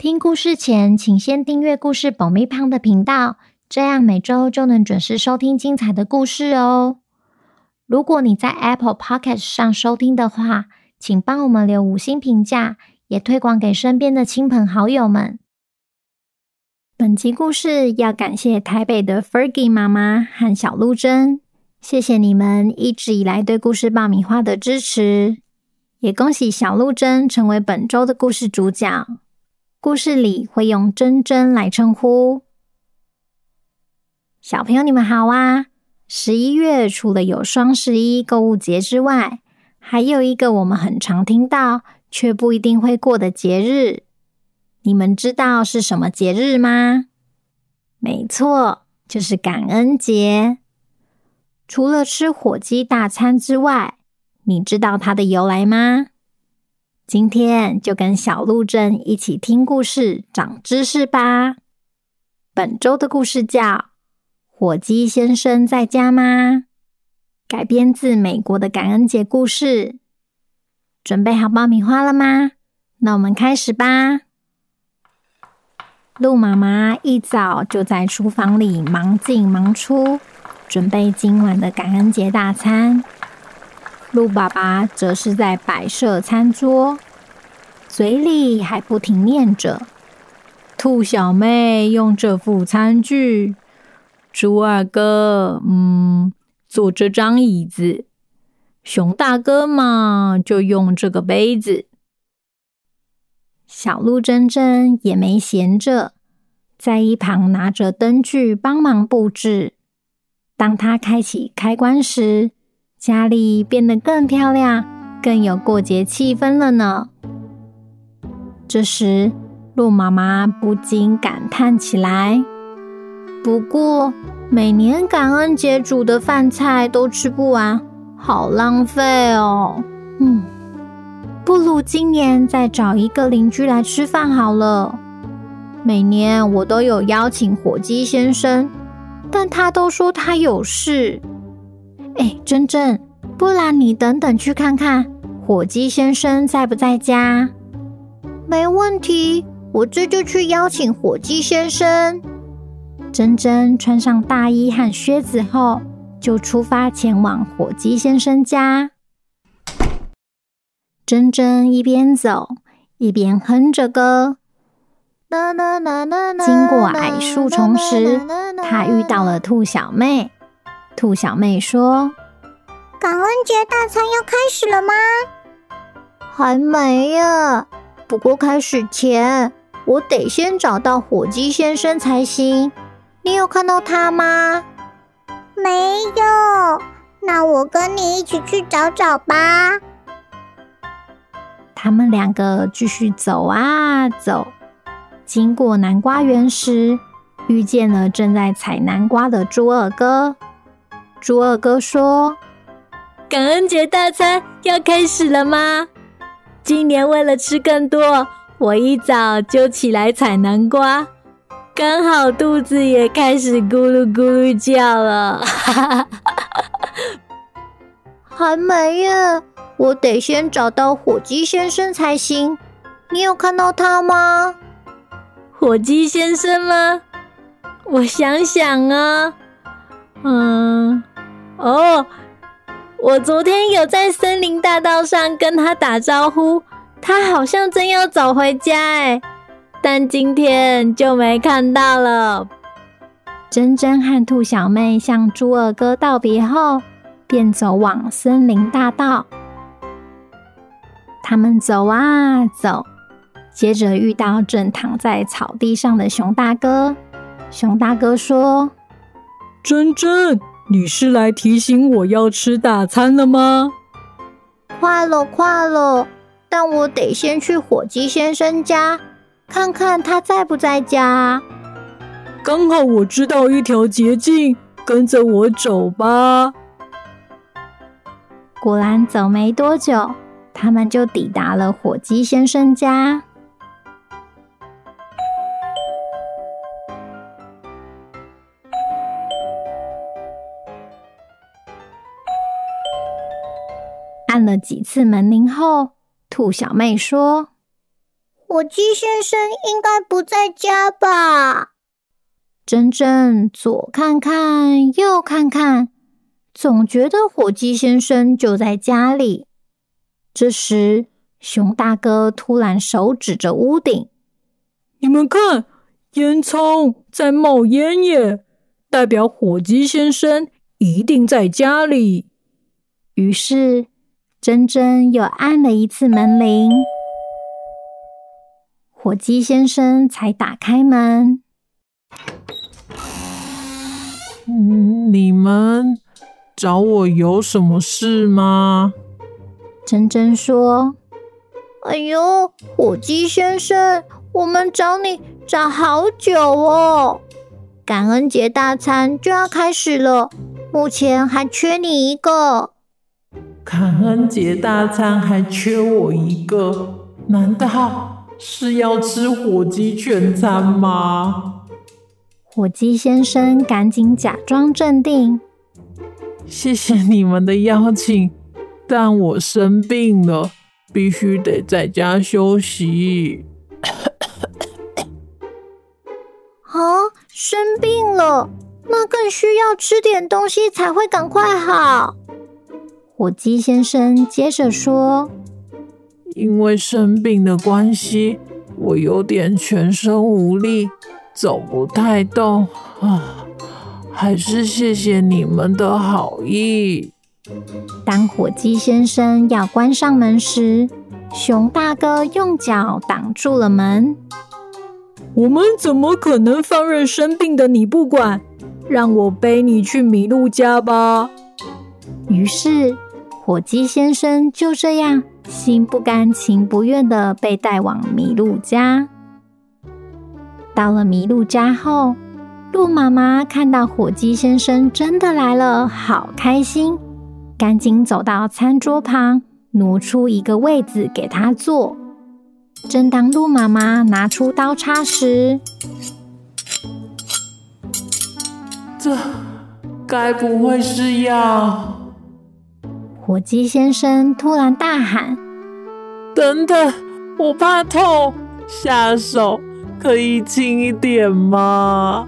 听故事前，请先订阅故事爆米胖的频道，这样每周就能准时收听精彩的故事哦。如果你在 Apple Podcast 上收听的话，请帮我们留五星评价，也推广给身边的亲朋好友们。本集故事要感谢台北的 Fergie 妈妈和小鹿珍，谢谢你们一直以来对故事爆米花的支持，也恭喜小鹿珍成为本周的故事主角。故事里会用珍珍来称呼。小朋友，你们好啊！十一月除了有双十一购物节之外，还有一个我们很常听到却不一定会过的节日。你们知道是什么节日吗？没错，就是感恩节。除了吃火鸡大餐之外，你知道它的由来吗？今天就跟小鹿珍一起听故事，长知识吧。本周的故事叫《火鸡先生在家吗》，改编自美国的感恩节故事。准备好爆米花了吗？那我们开始吧。鹿妈妈一早就在厨房里忙进忙出，准备今晚的感恩节大餐。鹿爸爸则是在摆设餐桌，嘴里还不停念着：“兔小妹用这副餐具，猪二哥，嗯，坐这张椅子，熊大哥嘛，就用这个杯子。”小鹿珍珍也没闲着，在一旁拿着灯具帮忙布置。当他开启开关时，家里变得更漂亮，更有过节气氛了呢。这时，鹿妈妈不禁感叹起来：“不过，每年感恩节煮的饭菜都吃不完，好浪费哦。嗯，不如今年再找一个邻居来吃饭好了。每年我都有邀请火鸡先生，但他都说他有事。”哎，珍珍，不然你等等去看看火鸡先生在不在家？没问题，我这就去邀请火鸡先生。珍珍穿上大衣和靴子后，就出发前往火鸡先生家。珍珍一边走一边哼着歌。经过矮树丛时，她遇到了兔小妹。兔小妹说：“感恩节大餐要开始了吗？”“还没呀，不过开始前，我得先找到火鸡先生才行。你有看到他吗？”“没有。”“那我跟你一起去找找吧。”他们两个继续走啊走，经过南瓜园时，遇见了正在采南瓜的猪二哥。猪二哥说：“感恩节大餐要开始了吗？今年为了吃更多，我一早就起来采南瓜，刚好肚子也开始咕噜咕噜叫了。还没耶，我得先找到火鸡先生才行。你有看到他吗？火鸡先生吗？我想想啊，嗯。”哦，我昨天有在森林大道上跟他打招呼，他好像正要走回家哎，但今天就没看到了。珍珍和兔小妹向猪二哥道别后，便走往森林大道。他们走啊走，接着遇到正躺在草地上的熊大哥。熊大哥说：“珍珍。”你是来提醒我要吃大餐了吗？快了，快了，但我得先去火鸡先生家看看他在不在家。刚好我知道一条捷径，跟着我走吧。果然，走没多久，他们就抵达了火鸡先生家。按了几次门铃后，兔小妹说：“火鸡先生应该不在家吧？”珍珍左看看，右看看。总觉得火鸡先生就在家里。这时，熊大哥突然手指着屋顶：“你们看，烟囱在冒烟耶，代表火鸡先生一定在家里。”于是，珍珍又按了一次门铃，火鸡先生才打开门。嗯，你们。找我有什么事吗？珍珍说：“哎呦，火鸡先生，我们找你找好久哦。感恩节大餐就要开始了，目前还缺你一个。感恩节大餐还缺我一个？难道是要吃火鸡全餐吗？”火鸡先生赶紧假装镇定。谢谢你们的邀请，但我生病了，必须得在家休息。啊，生病了，那更需要吃点东西才会赶快好。火鸡先生接着说：“因为生病的关系，我有点全身无力，走不太动啊。”还是谢谢你们的好意。当火鸡先生要关上门时，熊大哥用脚挡住了门。我们怎么可能放任生病的你不管？让我背你去麋鹿家吧。于是，火鸡先生就这样心不甘情不愿地被带往麋鹿家。到了麋鹿家后，鹿妈妈看到火鸡先生真的来了，好开心，赶紧走到餐桌旁，挪出一个位子给他坐。正当鹿妈妈拿出刀叉时，这该不会是要……火鸡先生突然大喊：“等等，我怕痛，下手可以轻一点吗？”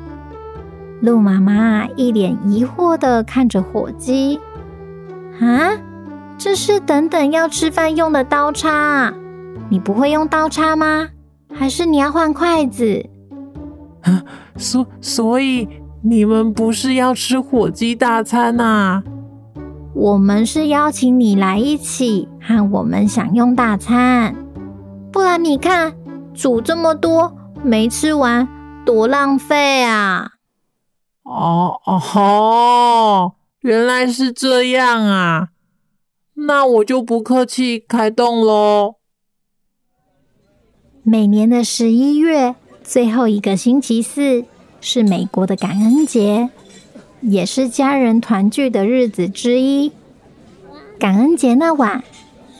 鹿妈妈一脸疑惑的看着火鸡，啊，这是等等要吃饭用的刀叉，你不会用刀叉吗？还是你要换筷子？啊，所所以你们不是要吃火鸡大餐啊？我们是邀请你来一起和我们享用大餐，不然你看煮这么多没吃完，多浪费啊！哦哦吼，原来是这样啊！那我就不客气开动喽。每年的十一月最后一个星期四是美国的感恩节，也是家人团聚的日子之一。感恩节那晚，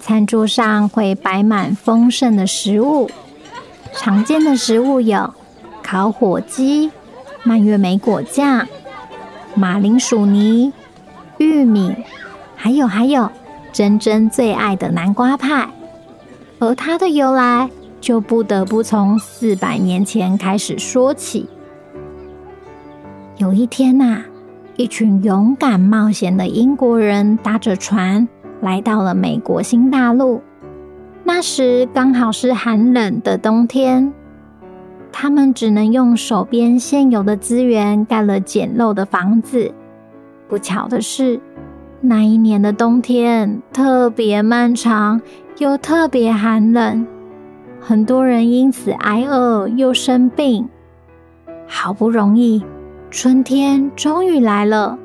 餐桌上会摆满丰盛的食物，常见的食物有烤火鸡。蔓越莓果酱、马铃薯泥、玉米，还有还有，珍珍最爱的南瓜派。而它的由来，就不得不从四百年前开始说起。有一天呐、一群勇敢冒险的英国人搭着船来到了美国新大陆。那时刚好是寒冷的冬天。他们只能用手边现有的资源盖了简陋的房子。不巧的是，那一年的冬天特别漫长，又特别寒冷，很多人因此挨饿又生病。好不容易，春天终于来了。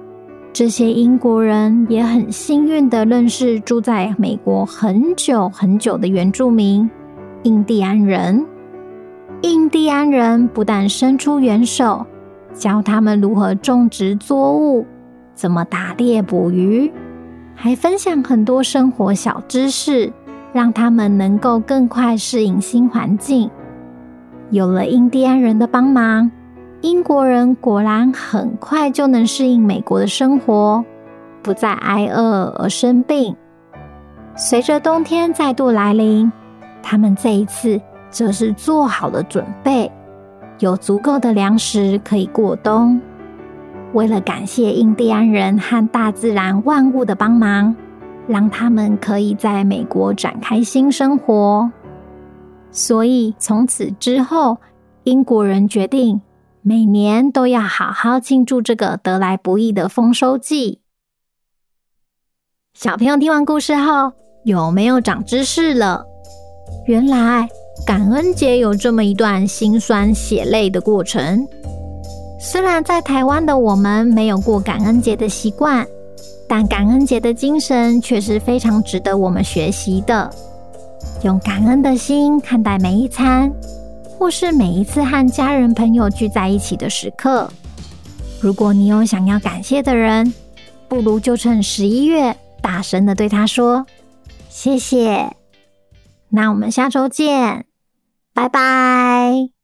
这些英国人也很幸运地认识住在美国很久很久的原住民——印第安人。印第安人不但伸出援手，教他们如何种植作物，怎么打猎捕鱼，还分享很多生活小知识，让他们能够更快适应新环境。有了印第安人的帮忙，英国人果然很快就能适应美国的生活，不再挨饿而生病。随着冬天再度来临，他们这一次则是做好了准备，有足够的粮食可以过冬。为了感谢印第安人和大自然万物的帮忙，让他们可以在美国展开新生活，所以从此之后，英国人决定每年都要好好庆祝这个得来不易的丰收季。小朋友听完故事后，有没有长知识了？原来感恩节有这么一段辛酸血泪的过程。虽然在台湾的我们没有过感恩节的习惯，但感恩节的精神却是非常值得我们学习的。用感恩的心看待每一餐，或是每一次和家人朋友聚在一起的时刻。如果你有想要感谢的人，不如就趁十一月，大声的对他说。谢谢，那我们下周见，拜拜。